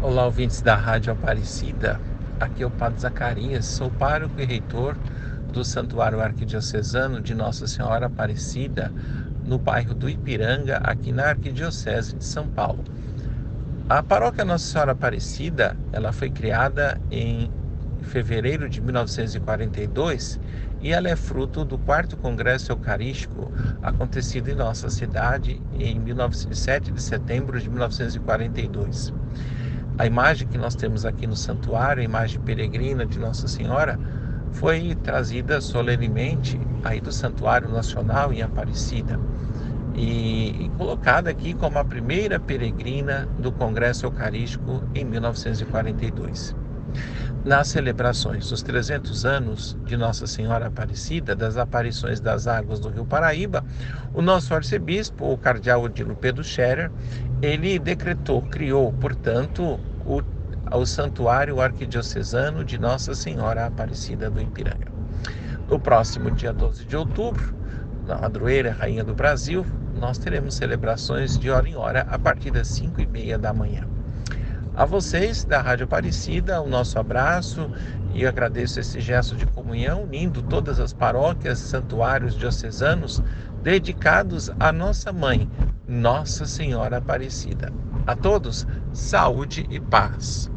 Olá, ouvintes da Rádio Aparecida. Aqui é o Padre Zacarias, sou pároco e reitor do Santuário Arquidiocesano de Nossa Senhora Aparecida, no bairro do Ipiranga, aqui na Arquidiocese de São Paulo. A paróquia Nossa Senhora Aparecida, ela foi criada em fevereiro de 1942 e ela é fruto do quarto congresso eucarístico acontecido em nossa cidade em 7 de setembro de 1942. A imagem que nós temos aqui no santuário, a imagem peregrina de Nossa Senhora, foi trazida solenemente aí do Santuário Nacional em Aparecida e, e colocada aqui como a primeira peregrina do Congresso Eucarístico em 1942. Nas celebrações dos 300 anos de Nossa Senhora Aparecida, das aparições das águas do Rio Paraíba, o nosso arcebispo, o cardeal Odilo Pedro Scherer, ele decretou, criou, portanto, o, o Santuário Arquidiocesano de Nossa Senhora Aparecida do Ipiranga. No próximo dia 12 de outubro, na Madroeira, Rainha do Brasil, nós teremos celebrações de hora em hora a partir das 5 e meia da manhã. A vocês da Rádio Aparecida, o nosso abraço e agradeço esse gesto de comunhão, unindo todas as paróquias, santuários diocesanos dedicados à nossa mãe, nossa Senhora Aparecida. A todos, saúde e paz.